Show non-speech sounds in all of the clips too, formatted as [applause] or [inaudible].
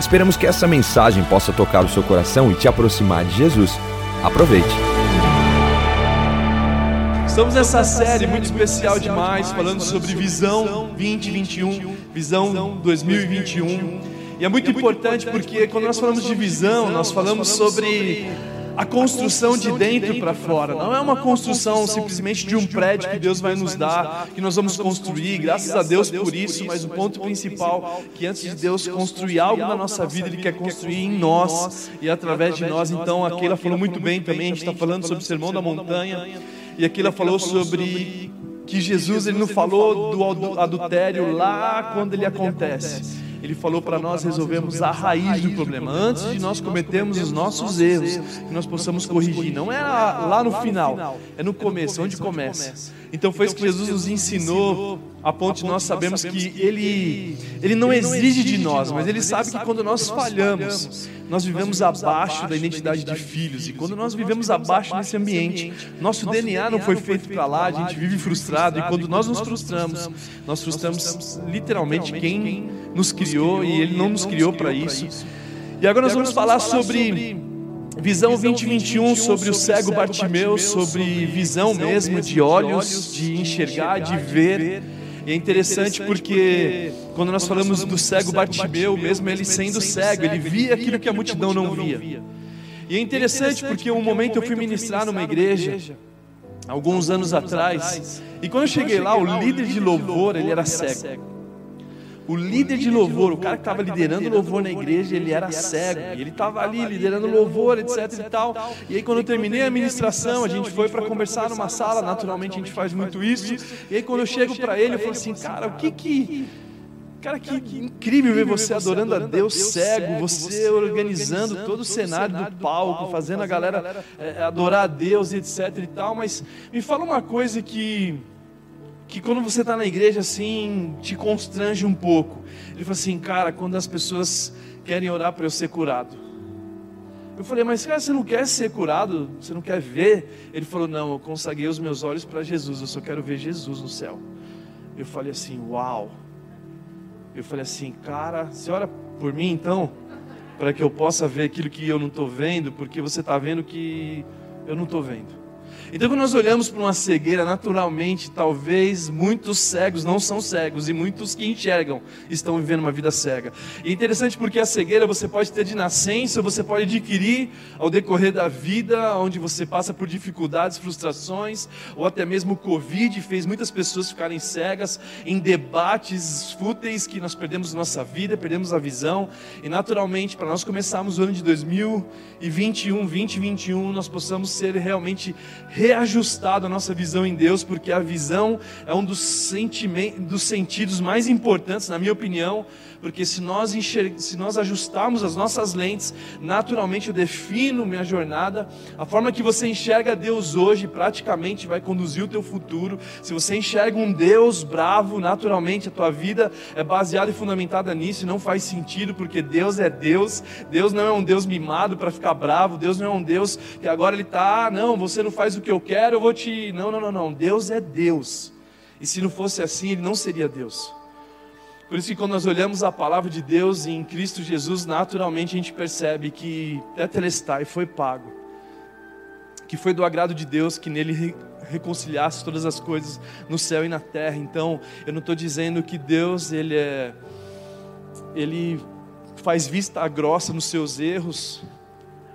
Esperamos que essa mensagem possa tocar o seu coração e te aproximar de Jesus. Aproveite. Estamos nessa série muito especial demais, falando sobre visão 2021, visão 2021. E é muito importante porque quando nós falamos de visão, nós falamos sobre a construção de dentro para fora. Não é uma construção simplesmente de um prédio que Deus vai nos dar, que nós vamos construir, graças a Deus por isso, mas o ponto principal que antes de Deus construir algo na nossa vida, Ele quer construir em nós. e através de nós. Então, aqui ela falou muito bem também, a gente está falando sobre o Sermão da Montanha, e ela falou sobre que Jesus ele não falou do adultério lá quando ele acontece ele falou para nós resolvermos a raiz do problema. Antes de nós cometermos os nossos erros, que nós possamos corrigir. Não é lá no final, é no começo, onde começa. Então foi isso que Jesus nos ensinou, a ponto de nós sabemos que Ele, Ele não exige de nós, mas Ele sabe que quando nós falhamos, nós vivemos abaixo da identidade de filhos. E quando nós vivemos abaixo desse ambiente, nosso DNA não foi feito para lá, a gente vive frustrado. E quando nós nos frustramos, nós frustramos literalmente quem nos criou e Ele não nos criou para isso. E agora nós vamos falar sobre Visão 2021 sobre o cego Bartimeu, sobre visão mesmo de olhos, de enxergar, de ver. E é interessante porque quando nós falamos do cego Bartimeu, mesmo ele sendo cego, ele via aquilo que a multidão não via. E é interessante porque um momento eu fui ministrar numa igreja, alguns anos atrás, e quando eu cheguei lá, o líder de louvor, ele era cego. O líder de louvor, o cara que estava liderando louvor na igreja, ele era cego. E ele estava ali liderando louvor, etc e tal. E aí quando eu terminei a ministração, a gente foi para conversar numa sala, naturalmente a gente faz muito isso. E aí quando eu chego para ele, eu falo assim, cara, o que que Cara, que incrível ver você adorando a Deus cego, você organizando todo o cenário do palco, fazendo a galera é, adorar a Deus, etc e tal. Mas me fala uma coisa que que quando você está na igreja assim, te constrange um pouco. Ele falou assim, cara, quando as pessoas querem orar para eu ser curado. Eu falei, mas cara, você não quer ser curado? Você não quer ver? Ele falou, não, eu consagrei os meus olhos para Jesus, eu só quero ver Jesus no céu. Eu falei assim, uau. Eu falei assim, cara, você ora por mim então? Para que eu possa ver aquilo que eu não estou vendo, porque você está vendo que eu não estou vendo. Então, quando nós olhamos para uma cegueira, naturalmente, talvez muitos cegos não são cegos e muitos que enxergam estão vivendo uma vida cega. E é interessante porque a cegueira você pode ter de nascença, você pode adquirir ao decorrer da vida, onde você passa por dificuldades, frustrações, ou até mesmo o Covid fez muitas pessoas ficarem cegas em debates fúteis que nós perdemos nossa vida, perdemos a visão. E naturalmente, para nós começarmos o ano de 2021, 2021, nós possamos ser realmente reajustado a nossa visão em Deus, porque a visão é um dos, dos sentidos mais importantes, na minha opinião, porque se nós, se nós ajustarmos as nossas lentes, naturalmente eu defino minha jornada, a forma que você enxerga Deus hoje praticamente vai conduzir o teu futuro. Se você enxerga um Deus bravo, naturalmente a tua vida é baseada e fundamentada nisso, e não faz sentido, porque Deus é Deus, Deus não é um Deus mimado para ficar bravo, Deus não é um Deus que agora ele está, ah, não, você não faz o que eu quero, eu vou te. Não, não, não, não. Deus é Deus. E se não fosse assim, ele não seria Deus. Por isso que quando nós olhamos a palavra de Deus em Cristo Jesus, naturalmente a gente percebe que Tetelestai foi pago. Que foi do agrado de Deus que nele reconciliasse todas as coisas no céu e na terra. Então, eu não estou dizendo que Deus ele é ele faz vista grossa nos seus erros,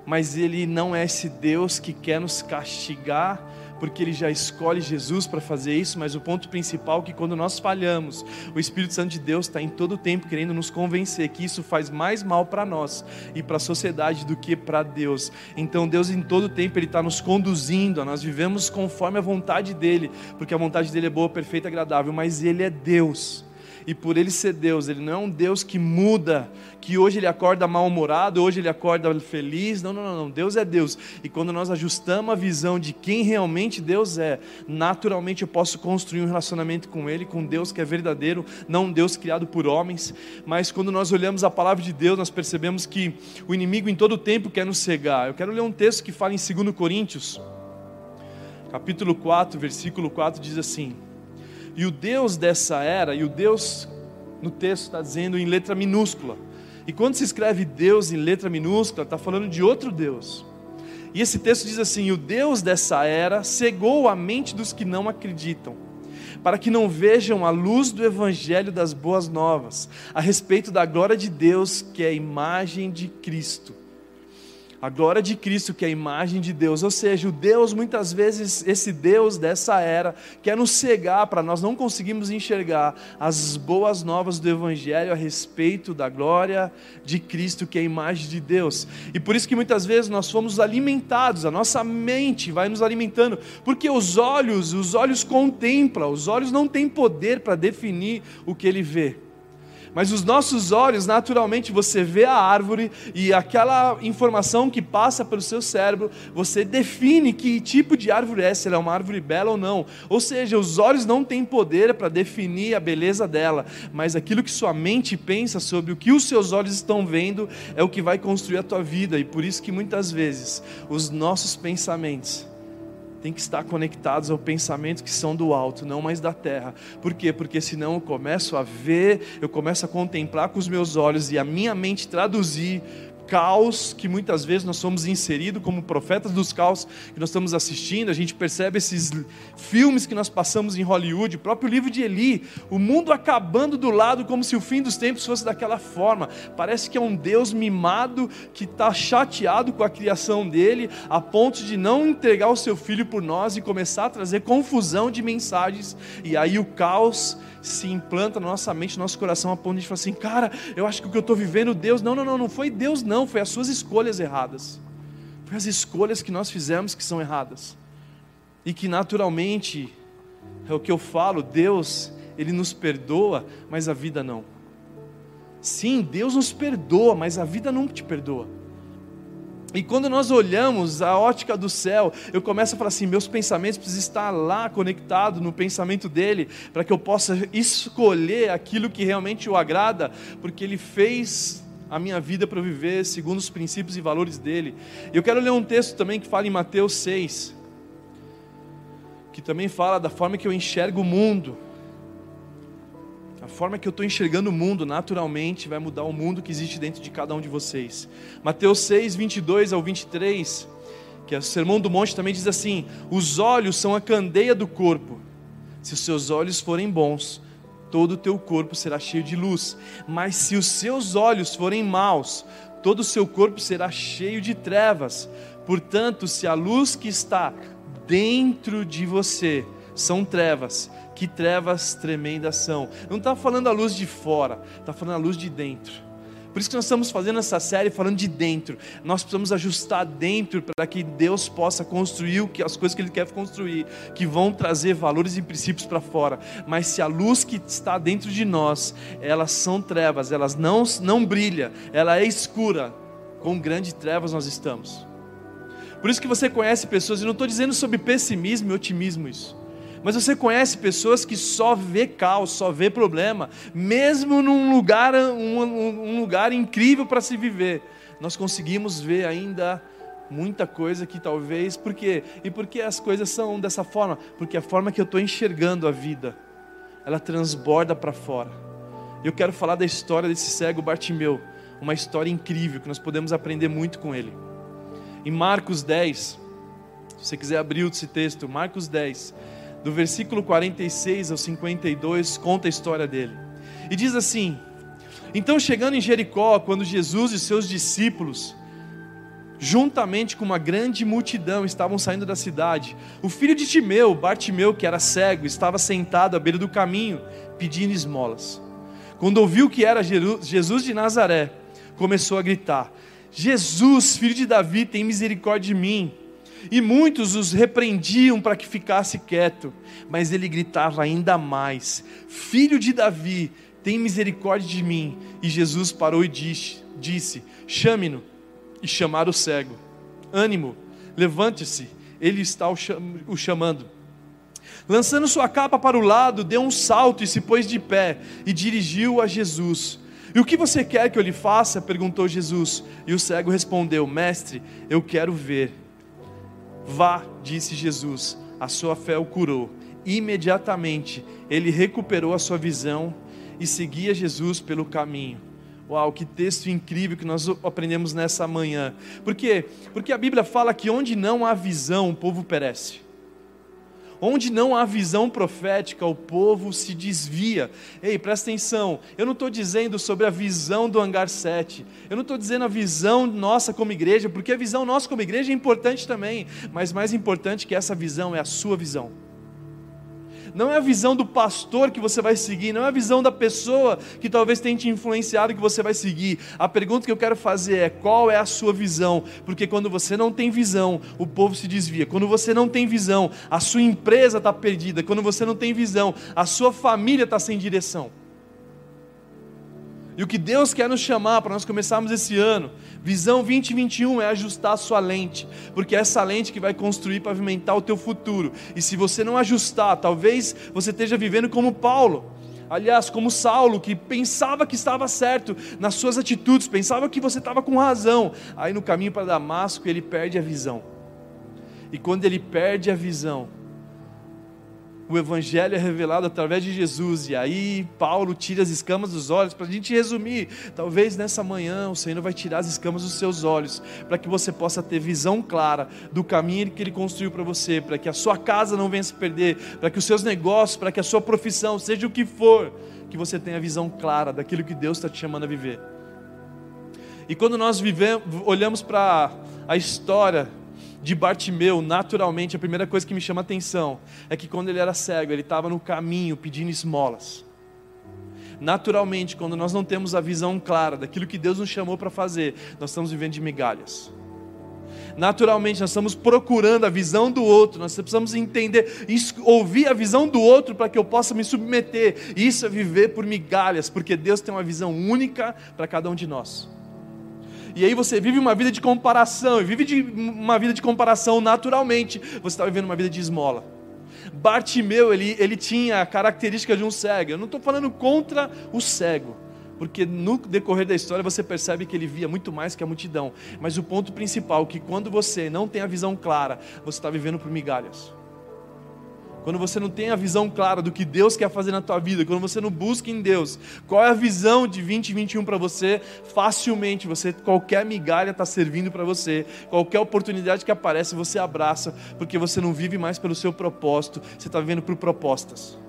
mas ele não é esse Deus que quer nos castigar porque ele já escolhe Jesus para fazer isso, mas o ponto principal é que quando nós falhamos, o Espírito Santo de Deus está em todo o tempo querendo nos convencer que isso faz mais mal para nós e para a sociedade do que para Deus. Então Deus em todo o tempo ele está nos conduzindo, nós vivemos conforme a vontade dele, porque a vontade dele é boa, perfeita, agradável, mas ele é Deus. E por ele ser Deus, ele não é um Deus que muda, que hoje ele acorda mal-humorado, hoje ele acorda feliz. Não, não, não, não. Deus é Deus. E quando nós ajustamos a visão de quem realmente Deus é, naturalmente eu posso construir um relacionamento com Ele, com Deus que é verdadeiro, não um Deus criado por homens. Mas quando nós olhamos a palavra de Deus, nós percebemos que o inimigo em todo tempo quer nos cegar. Eu quero ler um texto que fala em 2 Coríntios, capítulo 4, versículo 4, diz assim. E o Deus dessa era, e o Deus no texto está dizendo em letra minúscula. E quando se escreve Deus em letra minúscula, está falando de outro Deus. E esse texto diz assim: O Deus dessa era cegou a mente dos que não acreditam, para que não vejam a luz do Evangelho das Boas Novas, a respeito da glória de Deus, que é a imagem de Cristo a glória de Cristo, que é a imagem de Deus, ou seja, o Deus, muitas vezes, esse Deus dessa era, quer nos cegar para nós não conseguirmos enxergar as boas novas do Evangelho a respeito da glória de Cristo, que é a imagem de Deus. E por isso que muitas vezes nós fomos alimentados, a nossa mente vai nos alimentando, porque os olhos, os olhos contemplam, os olhos não têm poder para definir o que ele vê. Mas os nossos olhos, naturalmente, você vê a árvore e aquela informação que passa pelo seu cérebro, você define que tipo de árvore é, se ela é uma árvore bela ou não. Ou seja, os olhos não têm poder para definir a beleza dela, mas aquilo que sua mente pensa sobre o que os seus olhos estão vendo é o que vai construir a tua vida. E por isso que muitas vezes os nossos pensamentos tem que estar conectados ao pensamento que são do alto, não mais da terra. Por quê? Porque senão eu começo a ver, eu começo a contemplar com os meus olhos e a minha mente traduzir caos que muitas vezes nós somos inseridos como profetas dos caos que nós estamos assistindo, a gente percebe esses filmes que nós passamos em Hollywood, o próprio livro de Eli, o mundo acabando do lado como se o fim dos tempos fosse daquela forma. Parece que é um Deus mimado que está chateado com a criação dele, a ponto de não entregar o seu filho por nós e começar a trazer confusão de mensagens, e aí o caos se implanta na nossa mente, no nosso coração, a ponto de falar assim, cara, eu acho que o que eu estou vivendo, Deus, não, não, não, não foi Deus, não, foi as suas escolhas erradas. Foi as escolhas que nós fizemos que são erradas. E que naturalmente, é o que eu falo, Deus, Ele nos perdoa, mas a vida não. Sim, Deus nos perdoa, mas a vida não te perdoa. E quando nós olhamos a ótica do céu, eu começo a falar assim: meus pensamentos precisam estar lá conectados no pensamento dele, para que eu possa escolher aquilo que realmente o agrada, porque ele fez a minha vida para viver segundo os princípios e valores dele. Eu quero ler um texto também que fala em Mateus 6, que também fala da forma que eu enxergo o mundo. A forma que eu estou enxergando o mundo naturalmente vai mudar o mundo que existe dentro de cada um de vocês. Mateus 6, 22 ao 23, que é o Sermão do Monte, também diz assim: Os olhos são a candeia do corpo. Se os seus olhos forem bons, todo o teu corpo será cheio de luz. Mas se os seus olhos forem maus, todo o seu corpo será cheio de trevas. Portanto, se a luz que está dentro de você são trevas, que trevas tremendas são. Não está falando a luz de fora, está falando a luz de dentro. Por isso que nós estamos fazendo essa série falando de dentro. Nós precisamos ajustar dentro para que Deus possa construir as coisas que Ele quer construir, que vão trazer valores e princípios para fora. Mas se a luz que está dentro de nós, elas são trevas, elas não, não brilha, ela é escura, com grandes trevas nós estamos. Por isso que você conhece pessoas, e não estou dizendo sobre pessimismo e otimismo isso. Mas você conhece pessoas que só vê caos, só vê problema, mesmo num lugar, um, um lugar incrível para se viver. Nós conseguimos ver ainda muita coisa que talvez, por quê? E por que as coisas são dessa forma? Porque a forma que eu estou enxergando a vida, ela transborda para fora. Eu quero falar da história desse cego Bartimeu, uma história incrível que nós podemos aprender muito com ele. Em Marcos 10, se você quiser abrir esse texto, Marcos 10, do versículo 46 ao 52, conta a história dele. E diz assim: Então, chegando em Jericó, quando Jesus e seus discípulos, juntamente com uma grande multidão, estavam saindo da cidade, o filho de Timeu, Bartimeu, que era cego, estava sentado à beira do caminho, pedindo esmolas. Quando ouviu que era Jesus de Nazaré, começou a gritar: Jesus, filho de Davi, tem misericórdia de mim. E muitos os repreendiam para que ficasse quieto, mas ele gritava ainda mais: Filho de Davi, tem misericórdia de mim. E Jesus parou e disse: disse Chame-no. E chamaram o cego: Ânimo, levante-se, ele está o chamando. Lançando sua capa para o lado, deu um salto e se pôs de pé e dirigiu a Jesus. E o que você quer que eu lhe faça? perguntou Jesus. E o cego respondeu: Mestre, eu quero ver. Vá, disse Jesus, a sua fé o curou. Imediatamente ele recuperou a sua visão e seguia Jesus pelo caminho. Uau, que texto incrível que nós aprendemos nessa manhã. Por quê? Porque a Bíblia fala que onde não há visão, o povo perece. Onde não há visão profética, o povo se desvia. Ei, presta atenção, eu não estou dizendo sobre a visão do hangar 7, eu não estou dizendo a visão nossa como igreja, porque a visão nossa como igreja é importante também, mas mais importante que essa visão é a sua visão não é a visão do pastor que você vai seguir, não é a visão da pessoa que talvez tenha te influenciado que você vai seguir. A pergunta que eu quero fazer é: qual é a sua visão? Porque quando você não tem visão, o povo se desvia. Quando você não tem visão, a sua empresa está perdida. Quando você não tem visão, a sua família está sem direção. E o que Deus quer nos chamar para nós começarmos esse ano, visão 2021 é ajustar a sua lente, porque é essa lente que vai construir, pavimentar o teu futuro. E se você não ajustar, talvez você esteja vivendo como Paulo. Aliás, como Saulo, que pensava que estava certo nas suas atitudes, pensava que você estava com razão. Aí no caminho para Damasco ele perde a visão. E quando ele perde a visão, o Evangelho é revelado através de Jesus, e aí Paulo tira as escamas dos olhos. Para a gente resumir, talvez nessa manhã o Senhor vai tirar as escamas dos seus olhos, para que você possa ter visão clara do caminho que Ele construiu para você, para que a sua casa não venha se perder, para que os seus negócios, para que a sua profissão, seja o que for, que você tenha visão clara daquilo que Deus está te chamando a viver. E quando nós vivemos, olhamos para a história de Bartimeu, naturalmente, a primeira coisa que me chama a atenção é que quando ele era cego, ele estava no caminho pedindo esmolas. Naturalmente, quando nós não temos a visão clara daquilo que Deus nos chamou para fazer, nós estamos vivendo de migalhas. Naturalmente, nós estamos procurando a visão do outro, nós precisamos entender, ouvir a visão do outro para que eu possa me submeter. Isso é viver por migalhas, porque Deus tem uma visão única para cada um de nós. E aí você vive uma vida de comparação, e vive de uma vida de comparação naturalmente, você está vivendo uma vida de esmola. Bartimeu, ele, ele tinha a característica de um cego. Eu não estou falando contra o cego, porque no decorrer da história você percebe que ele via muito mais que a multidão. Mas o ponto principal é que quando você não tem a visão clara, você está vivendo por migalhas quando você não tem a visão clara do que Deus quer fazer na tua vida, quando você não busca em Deus, qual é a visão de 2021 para você, facilmente você qualquer migalha está servindo para você, qualquer oportunidade que aparece você abraça, porque você não vive mais pelo seu propósito, você está vivendo por propostas.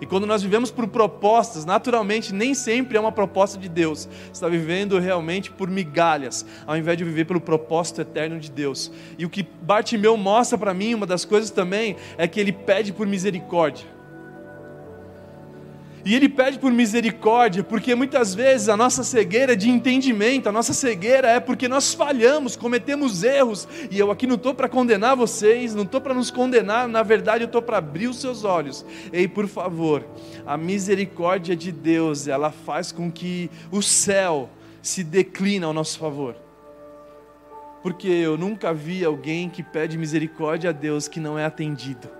E quando nós vivemos por propostas, naturalmente nem sempre é uma proposta de Deus. Você está vivendo realmente por migalhas, ao invés de viver pelo propósito eterno de Deus. E o que Bartimeu mostra para mim, uma das coisas também, é que ele pede por misericórdia. E ele pede por misericórdia, porque muitas vezes a nossa cegueira é de entendimento, a nossa cegueira é porque nós falhamos, cometemos erros. E eu aqui não estou para condenar vocês, não estou para nos condenar, na verdade eu estou para abrir os seus olhos. Ei, por favor, a misericórdia de Deus, ela faz com que o céu se decline ao nosso favor. Porque eu nunca vi alguém que pede misericórdia a Deus que não é atendido.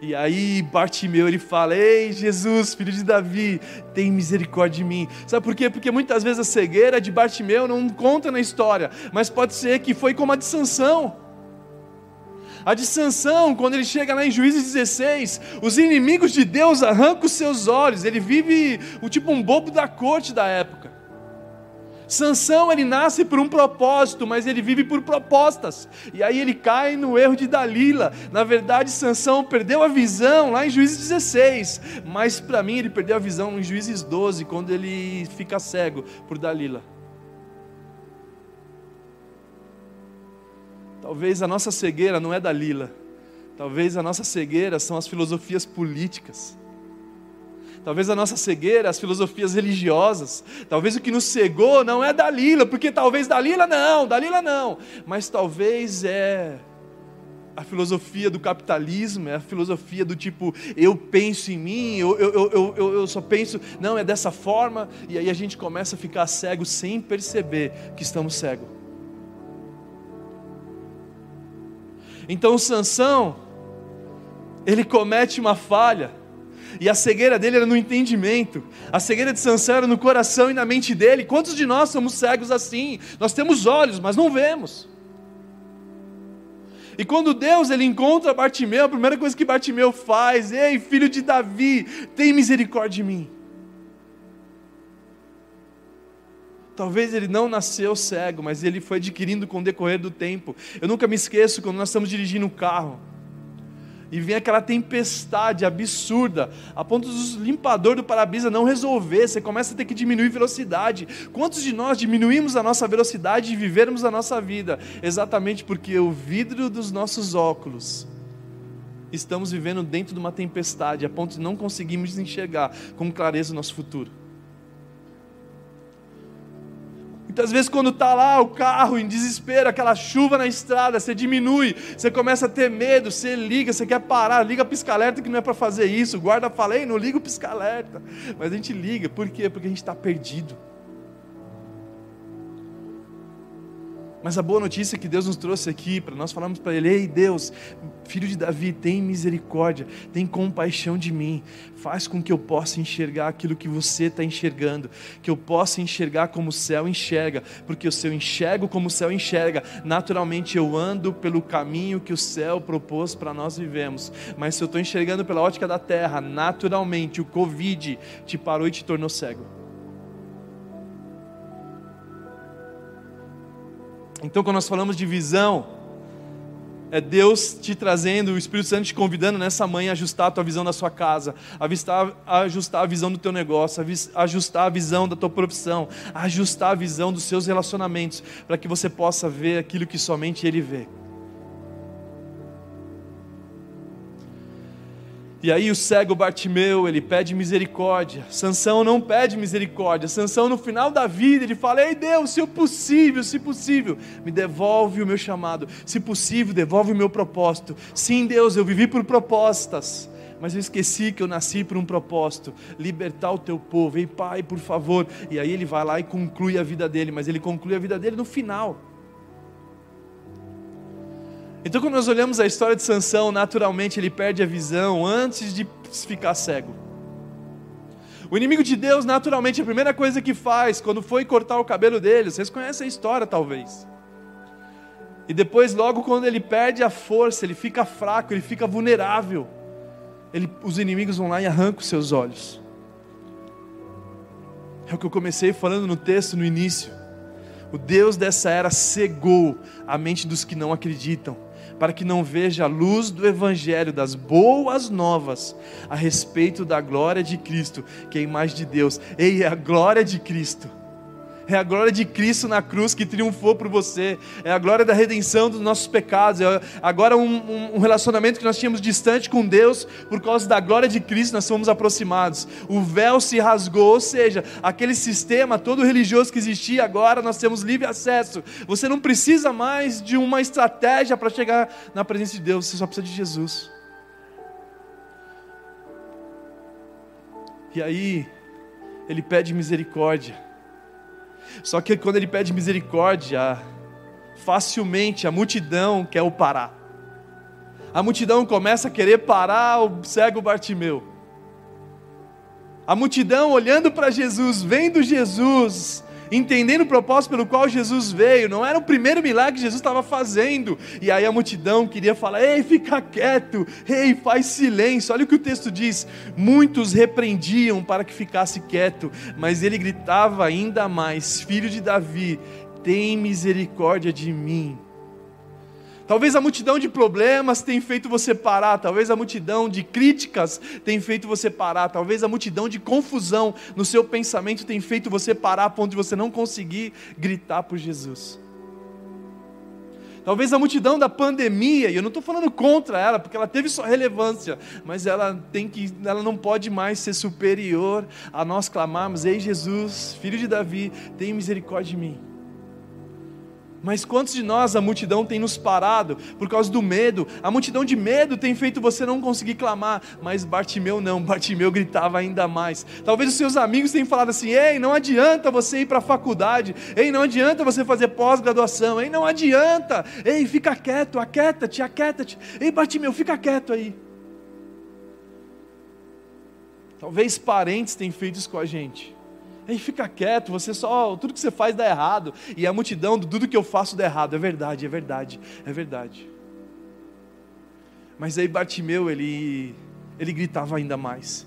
E aí Bartimeu ele fala: Ei Jesus, filho de Davi, tem misericórdia de mim. Sabe por quê? Porque muitas vezes a cegueira de Bartimeu não conta na história, mas pode ser que foi como a de Sansão. A de Sansão, quando ele chega lá em Juízes 16, os inimigos de Deus arrancam os seus olhos, ele vive o tipo um bobo da corte da época. Sansão ele nasce por um propósito, mas ele vive por propostas. E aí ele cai no erro de Dalila. Na verdade, Sansão perdeu a visão lá em Juízes 16, mas para mim ele perdeu a visão em Juízes 12, quando ele fica cego por Dalila. Talvez a nossa cegueira não é Dalila. Talvez a nossa cegueira são as filosofias políticas Talvez a nossa cegueira, as filosofias religiosas. Talvez o que nos cegou não é Dalila, porque talvez Dalila não, Dalila não. Mas talvez é a filosofia do capitalismo, é a filosofia do tipo, eu penso em mim, eu, eu, eu, eu, só penso, não, é dessa forma, e aí a gente começa a ficar cego sem perceber que estamos cegos. Então Sansão, ele comete uma falha, e a cegueira dele era no entendimento, a cegueira de Sansão era no coração e na mente dele. Quantos de nós somos cegos assim? Nós temos olhos, mas não vemos. E quando Deus ele encontra Bartimeu, a primeira coisa que Bartimeu faz, ei, filho de Davi, tem misericórdia de mim. Talvez ele não nasceu cego, mas ele foi adquirindo com o decorrer do tempo. Eu nunca me esqueço quando nós estamos dirigindo um carro e vem aquela tempestade absurda, a ponto dos limpador do para-brisa não resolver, você começa a ter que diminuir velocidade. Quantos de nós diminuímos a nossa velocidade e vivermos a nossa vida? Exatamente porque o vidro dos nossos óculos estamos vivendo dentro de uma tempestade, a ponto de não conseguirmos enxergar com clareza o nosso futuro. Muitas vezes, quando está lá o carro em desespero, aquela chuva na estrada, você diminui, você começa a ter medo, você liga, você quer parar, liga pisca-alerta que não é para fazer isso. O guarda fala, ei, não liga o pisca-alerta. Mas a gente liga, por quê? Porque a gente está perdido. Mas a boa notícia que Deus nos trouxe aqui, para nós falarmos para Ele: Ei Deus, filho de Davi, tem misericórdia, tem compaixão de mim, faz com que eu possa enxergar aquilo que você está enxergando, que eu possa enxergar como o céu enxerga, porque se eu enxergo como o céu enxerga, naturalmente eu ando pelo caminho que o céu propôs para nós vivemos. Mas se eu estou enxergando pela ótica da terra, naturalmente o Covid te parou e te tornou cego. Então, quando nós falamos de visão, é Deus te trazendo, o Espírito Santo te convidando nessa manhã a ajustar a tua visão da sua casa, a ajustar a visão do teu negócio, ajustar a visão da tua profissão, a ajustar a visão dos seus relacionamentos, para que você possa ver aquilo que somente Ele vê. E aí o cego Bartimeu, ele pede misericórdia. Sansão não pede misericórdia. Sansão no final da vida, ele fala: "Ei Deus, se possível, se possível, me devolve o meu chamado. Se possível, devolve o meu propósito. Sim, Deus, eu vivi por propostas, mas eu esqueci que eu nasci por um propósito, libertar o teu povo. Ei, Pai, por favor". E aí ele vai lá e conclui a vida dele, mas ele conclui a vida dele no final. Então, quando nós olhamos a história de Sansão, naturalmente ele perde a visão antes de ficar cego. O inimigo de Deus, naturalmente, a primeira coisa que faz quando foi cortar o cabelo dele, vocês conhecem a história talvez. E depois, logo quando ele perde a força, ele fica fraco, ele fica vulnerável. Ele, os inimigos vão lá e arrancam os seus olhos. É o que eu comecei falando no texto no início. O Deus dessa era cegou a mente dos que não acreditam para que não veja a luz do Evangelho, das boas novas a respeito da glória de Cristo, que é a imagem de Deus. Ei, a glória de Cristo. É a glória de Cristo na cruz que triunfou por você. É a glória da redenção dos nossos pecados. É agora um, um, relacionamento que nós tínhamos distante com Deus, por causa da glória de Cristo, nós fomos aproximados. O véu se rasgou, ou seja, aquele sistema todo religioso que existia, agora nós temos livre acesso. Você não precisa mais de uma estratégia para chegar na presença de Deus, você só precisa de Jesus. E aí, ele pede misericórdia. Só que quando ele pede misericórdia, facilmente a multidão quer o parar. A multidão começa a querer parar o cego Bartimeu. A multidão olhando para Jesus, vendo Jesus, entendendo o propósito pelo qual Jesus veio, não era o primeiro milagre que Jesus estava fazendo, e aí a multidão queria falar: ei, fica quieto, ei, faz silêncio. Olha o que o texto diz: muitos repreendiam para que ficasse quieto, mas ele gritava ainda mais: Filho de Davi, tem misericórdia de mim. Talvez a multidão de problemas tenha feito você parar, talvez a multidão de críticas tenha feito você parar, talvez a multidão de confusão no seu pensamento tenha feito você parar a ponto de você não conseguir gritar por Jesus. Talvez a multidão da pandemia, e eu não estou falando contra ela, porque ela teve sua relevância, mas ela tem que, ela não pode mais ser superior a nós clamarmos: Ei Jesus, filho de Davi, tem misericórdia de mim. Mas quantos de nós a multidão tem nos parado por causa do medo? A multidão de medo tem feito você não conseguir clamar, mas Bartimeu não, Bartimeu gritava ainda mais. Talvez os seus amigos tenham falado assim: "Ei, não adianta você ir para a faculdade. Ei, não adianta você fazer pós-graduação. Ei, não adianta. Ei, fica quieto, aquieta-te, aquieta-te. Ei, Bartimeu, fica quieto aí." Talvez parentes tenham feito isso com a gente. Ei, fica quieto, você só. Tudo que você faz dá errado. E a multidão, tudo que eu faço dá errado. É verdade, é verdade, é verdade. Mas aí Bartimeu, ele, ele gritava ainda mais.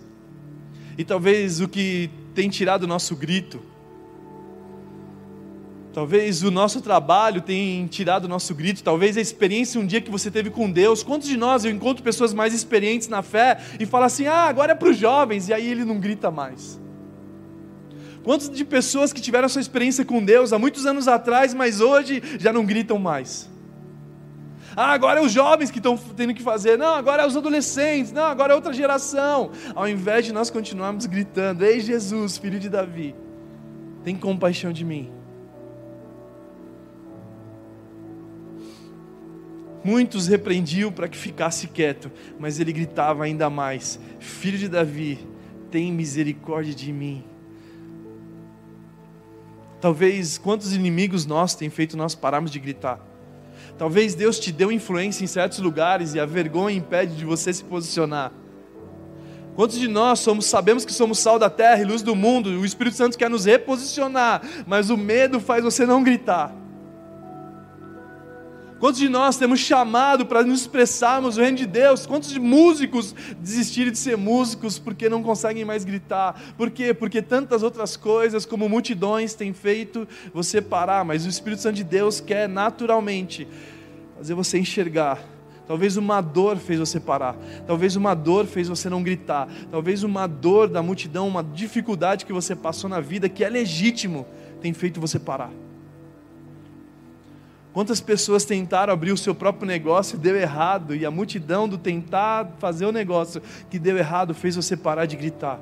E talvez o que tem tirado o nosso grito, talvez o nosso trabalho tenha tirado o nosso grito, talvez a experiência um dia que você teve com Deus. Quantos de nós eu encontro pessoas mais experientes na fé e fala assim: ah, agora é para os jovens, e aí ele não grita mais. Quantas de pessoas que tiveram sua experiência com Deus há muitos anos atrás, mas hoje já não gritam mais? Ah, agora é os jovens que estão tendo que fazer. Não, agora é os adolescentes. Não, agora é outra geração. Ao invés de nós continuarmos gritando: Ei Jesus, filho de Davi, tem compaixão de mim. Muitos repreendiam para que ficasse quieto, mas ele gritava ainda mais: Filho de Davi, tem misericórdia de mim. Talvez quantos inimigos nós têm feito nós pararmos de gritar. Talvez Deus te deu influência em certos lugares e a vergonha impede de você se posicionar. Quantos de nós somos, sabemos que somos sal da terra e luz do mundo, o Espírito Santo quer nos reposicionar, mas o medo faz você não gritar. Quantos de nós temos chamado para nos expressarmos o reino de Deus? Quantos de músicos desistiram de ser músicos porque não conseguem mais gritar? Por quê? Porque tantas outras coisas, como multidões, têm feito você parar, mas o Espírito Santo de Deus quer naturalmente fazer você enxergar. Talvez uma dor fez você parar, talvez uma dor fez você não gritar, talvez uma dor da multidão, uma dificuldade que você passou na vida que é legítimo, tem feito você parar. Quantas pessoas tentaram abrir o seu próprio negócio e deu errado, e a multidão do tentar fazer o negócio que deu errado fez você parar de gritar.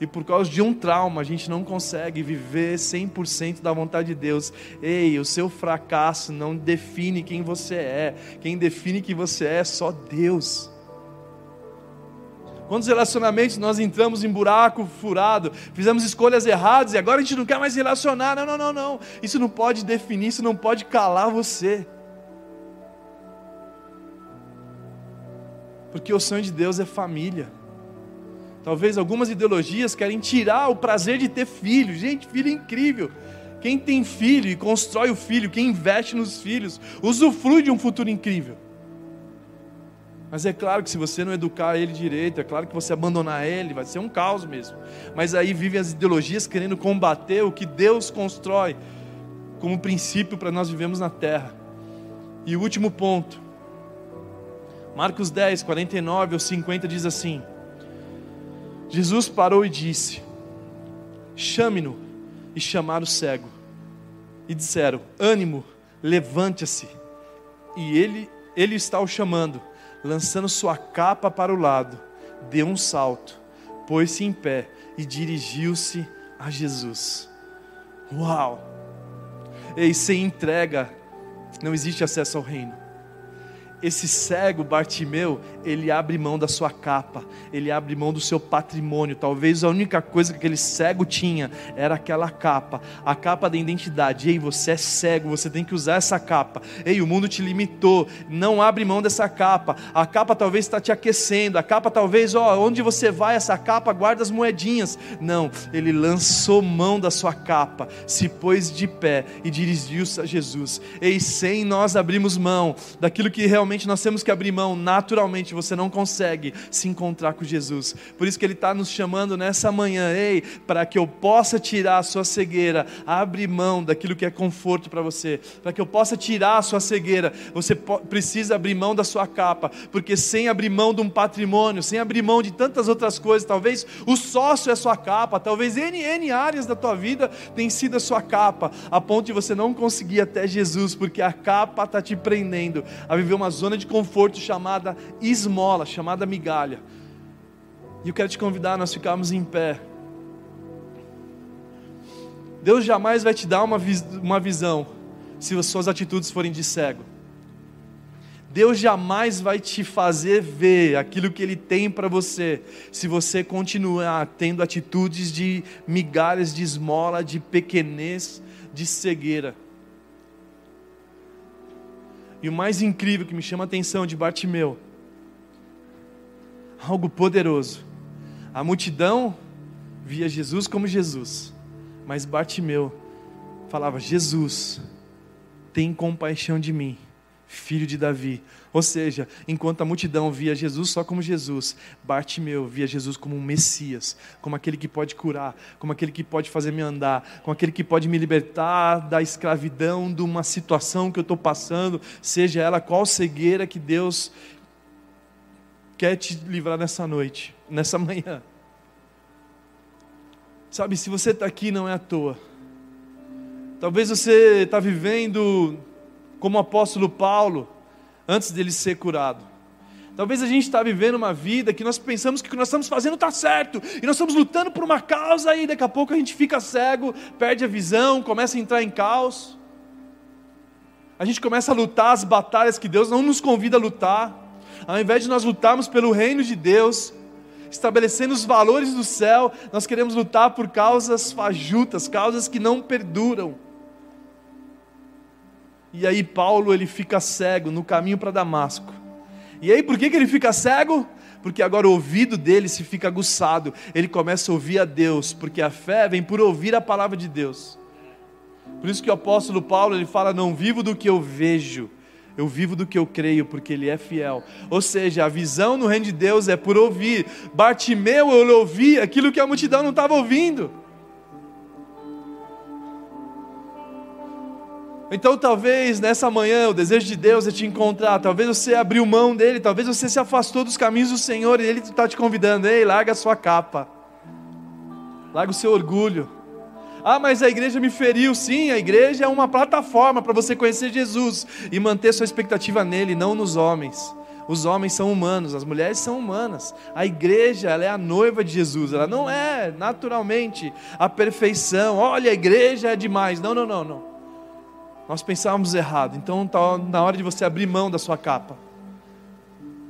E por causa de um trauma, a gente não consegue viver 100% da vontade de Deus. Ei, o seu fracasso não define quem você é. Quem define quem você é é só Deus. Quantos relacionamentos nós entramos em buraco furado, fizemos escolhas erradas e agora a gente não quer mais relacionar? Não, não, não, não. Isso não pode definir, isso não pode calar você. Porque o sonho de Deus é família. Talvez algumas ideologias querem tirar o prazer de ter filho. Gente, filho é incrível. Quem tem filho e constrói o filho, quem investe nos filhos, usufrui de um futuro incrível. Mas é claro que se você não educar ele direito, é claro que você abandonar ele, vai ser um caos mesmo. Mas aí vivem as ideologias querendo combater o que Deus constrói como princípio para nós vivemos na terra. E o último ponto, Marcos 10, 49 ou 50 diz assim: Jesus parou e disse: Chame-no. E chamaram o cego. E disseram: Ânimo, levante-se. E ele, ele está o chamando lançando sua capa para o lado, deu um salto, pôs-se em pé e dirigiu-se a Jesus. Uau! Ei, sem entrega, não existe acesso ao reino esse cego Bartimeu, ele abre mão da sua capa, ele abre mão do seu patrimônio. Talvez a única coisa que aquele cego tinha era aquela capa, a capa da identidade. Ei, você é cego, você tem que usar essa capa. Ei, o mundo te limitou, não abre mão dessa capa. A capa talvez está te aquecendo, a capa talvez, ó, onde você vai, essa capa guarda as moedinhas. Não, ele lançou mão da sua capa, se pôs de pé e dirigiu-se a Jesus. Ei, sem nós abrirmos mão daquilo que realmente nós temos que abrir mão, naturalmente você não consegue se encontrar com Jesus. Por isso que Ele está nos chamando nessa manhã, ei, para que eu possa tirar a sua cegueira, abre mão daquilo que é conforto para você, para que eu possa tirar a sua cegueira, você precisa abrir mão da sua capa, porque sem abrir mão de um patrimônio, sem abrir mão de tantas outras coisas, talvez o sócio é sua capa, talvez N, N áreas da tua vida tem sido a sua capa, a ponto de você não conseguir até Jesus, porque a capa está te prendendo a viver uma zona de conforto chamada esmola, chamada migalha. E eu quero te convidar a nós ficarmos em pé. Deus jamais vai te dar uma, uma visão se as suas atitudes forem de cego. Deus jamais vai te fazer ver aquilo que Ele tem para você, se você continuar tendo atitudes de migalhas, de esmola, de pequenez, de cegueira. E o mais incrível que me chama a atenção de Bartimeu, algo poderoso. A multidão via Jesus como Jesus, mas Bartimeu falava: Jesus, tem compaixão de mim filho de Davi. Ou seja, enquanto a multidão via Jesus só como Jesus, Bartimeu via Jesus como um Messias, como aquele que pode curar, como aquele que pode fazer me andar, como aquele que pode me libertar da escravidão, de uma situação que eu estou passando, seja ela qual cegueira que Deus quer te livrar nessa noite, nessa [laughs] manhã. Sabe, se você está aqui não é à toa. Talvez você está vivendo como o apóstolo Paulo, antes dele ser curado. Talvez a gente está vivendo uma vida que nós pensamos que o que nós estamos fazendo está certo, e nós estamos lutando por uma causa, e daqui a pouco a gente fica cego, perde a visão, começa a entrar em caos. A gente começa a lutar as batalhas que Deus não nos convida a lutar, ao invés de nós lutarmos pelo reino de Deus, estabelecendo os valores do céu, nós queremos lutar por causas fajutas, causas que não perduram. E aí Paulo ele fica cego no caminho para Damasco. E aí por que, que ele fica cego? Porque agora o ouvido dele se fica aguçado, ele começa a ouvir a Deus, porque a fé vem por ouvir a palavra de Deus. Por isso que o apóstolo Paulo ele fala: Não vivo do que eu vejo, eu vivo do que eu creio, porque Ele é fiel. Ou seja, a visão no reino de Deus é por ouvir. Bartimeu, eu ouvi aquilo que a multidão não estava ouvindo. Então, talvez nessa manhã o desejo de Deus é te encontrar. Talvez você abriu mão dele, talvez você se afastou dos caminhos do Senhor e ele está te convidando. Ei, larga a sua capa, larga o seu orgulho. Ah, mas a igreja me feriu. Sim, a igreja é uma plataforma para você conhecer Jesus e manter sua expectativa nele, não nos homens. Os homens são humanos, as mulheres são humanas. A igreja, ela é a noiva de Jesus. Ela não é naturalmente a perfeição. Olha, a igreja é demais. Não, não, não, não. Nós pensávamos errado, então está na hora de você abrir mão da sua capa,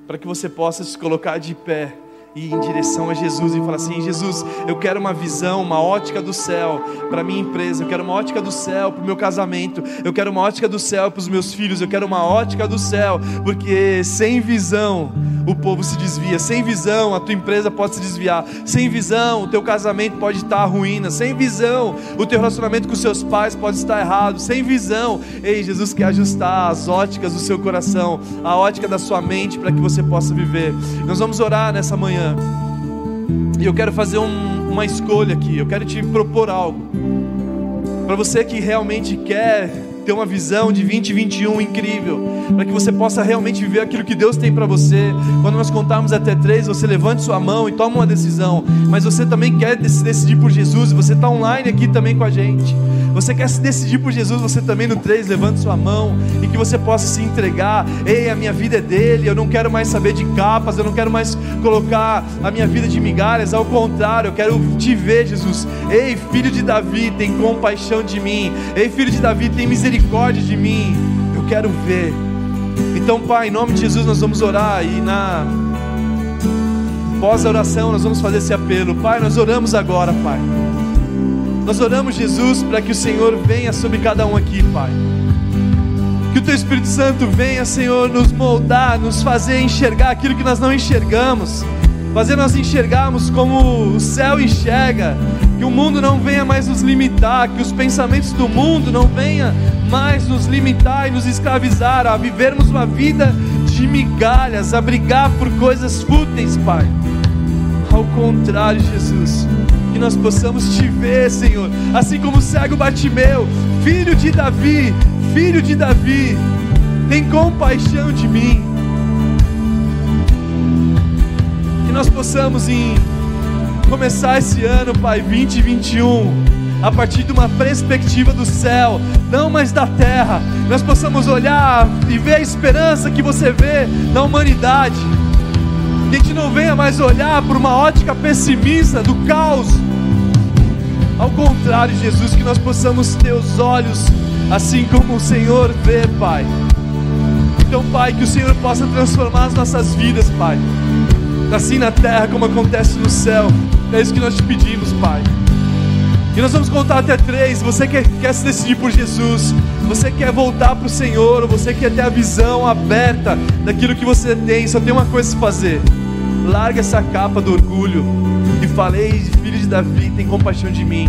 para que você possa se colocar de pé e em direção a Jesus e falar assim: Jesus, eu quero uma visão, uma ótica do céu para minha empresa, eu quero uma ótica do céu para o meu casamento, eu quero uma ótica do céu para os meus filhos, eu quero uma ótica do céu, porque sem visão o povo se desvia, sem visão a tua empresa pode se desviar, sem visão o teu casamento pode estar à ruína, sem visão o teu relacionamento com seus pais pode estar errado, sem visão, ei, Jesus quer ajustar as óticas do seu coração, a ótica da sua mente para que você possa viver. Nós vamos orar nessa manhã manhã. E eu quero fazer um, uma escolha aqui, eu quero te propor algo. Para você que realmente quer ter uma visão de 2021 incrível, para que você possa realmente viver aquilo que Deus tem para você. Quando nós contarmos até três, você levante sua mão e toma uma decisão. Mas você também quer decidir por Jesus, você está online aqui também com a gente. Você quer se decidir por Jesus, você também no 3, levante sua mão e que você possa se entregar. Ei, a minha vida é dele, eu não quero mais saber de capas, eu não quero mais colocar a minha vida de migalhas, ao contrário, eu quero te ver, Jesus. Ei, filho de Davi, tem compaixão de mim. Ei, filho de Davi, tem misericórdia de mim. Eu quero ver. Então, Pai, em nome de Jesus, nós vamos orar e na pós a oração nós vamos fazer esse apelo. Pai, nós oramos agora, Pai. Nós oramos, Jesus, para que o Senhor venha sobre cada um aqui, Pai. Que o Teu Espírito Santo venha, Senhor, nos moldar, nos fazer enxergar aquilo que nós não enxergamos, fazer nós enxergarmos como o céu enxerga, que o mundo não venha mais nos limitar, que os pensamentos do mundo não venham mais nos limitar e nos escravizar a vivermos uma vida de migalhas, a brigar por coisas fúteis, Pai. Ao contrário, Jesus que nós possamos te ver, Senhor, assim como o cego Bartimeu, filho de Davi, filho de Davi, tem compaixão de mim. Que nós possamos em começar esse ano, Pai, 2021 a partir de uma perspectiva do céu, não mais da terra. Nós possamos olhar e ver a esperança que você vê na humanidade que a gente não venha mais olhar por uma ótica pessimista do caos, Ao contrário, Jesus, que nós possamos ter os olhos assim como o Senhor vê, Pai. Então, Pai, que o Senhor possa transformar as nossas vidas, Pai. Assim na terra como acontece no céu. É isso que nós te pedimos, Pai. E nós vamos contar até três. Você quer, quer se decidir por Jesus, você quer voltar para o Senhor, você quer ter a visão aberta daquilo que você tem, só tem uma coisa a fazer. Larga essa capa do orgulho e falei, filho de Davi, tem compaixão de mim.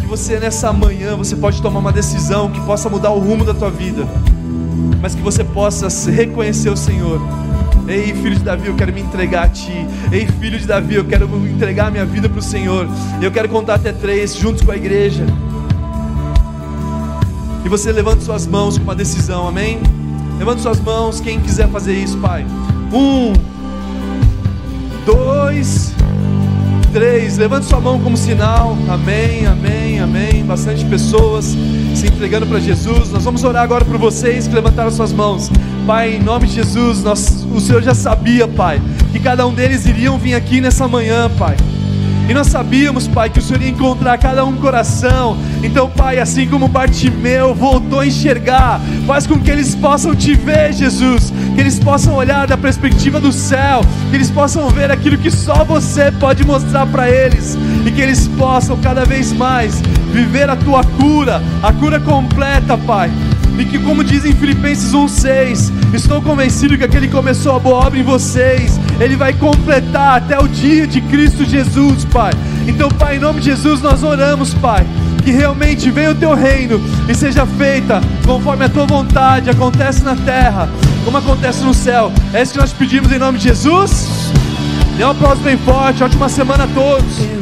Que você nessa manhã você pode tomar uma decisão que possa mudar o rumo da tua vida, mas que você possa reconhecer o Senhor Ei, filho de Davi, eu quero me entregar a Ti. Ei, filho de Davi, eu quero entregar a minha vida para o Senhor. Eu quero contar até três, juntos com a igreja. E você levanta suas mãos com uma decisão, amém? Levanta suas mãos, quem quiser fazer isso, Pai. Um, dois, três. Levante sua mão como sinal. Amém, amém, amém. Bastante pessoas se entregando para Jesus. Nós vamos orar agora por vocês que levantaram suas mãos. Pai, em nome de Jesus, nós, o Senhor já sabia, Pai, que cada um deles iriam vir aqui nessa manhã, Pai. E nós sabíamos, Pai, que o Senhor ia encontrar cada um coração. Então, Pai, assim como Bartimeu voltou a enxergar, faz com que eles possam te ver, Jesus. Que eles possam olhar da perspectiva do céu. Que eles possam ver aquilo que só você pode mostrar para eles. E que eles possam cada vez mais viver a tua cura, a cura completa, Pai e que, como diz em Filipenses 1,6, estou convencido que aquele que começou a boa obra em vocês, ele vai completar até o dia de Cristo Jesus, Pai. Então, Pai, em nome de Jesus, nós oramos, Pai, que realmente venha o teu reino e seja feita conforme a tua vontade, acontece na terra, como acontece no céu. É isso que nós pedimos em nome de Jesus. Dê um aplauso bem forte, ótima semana a todos.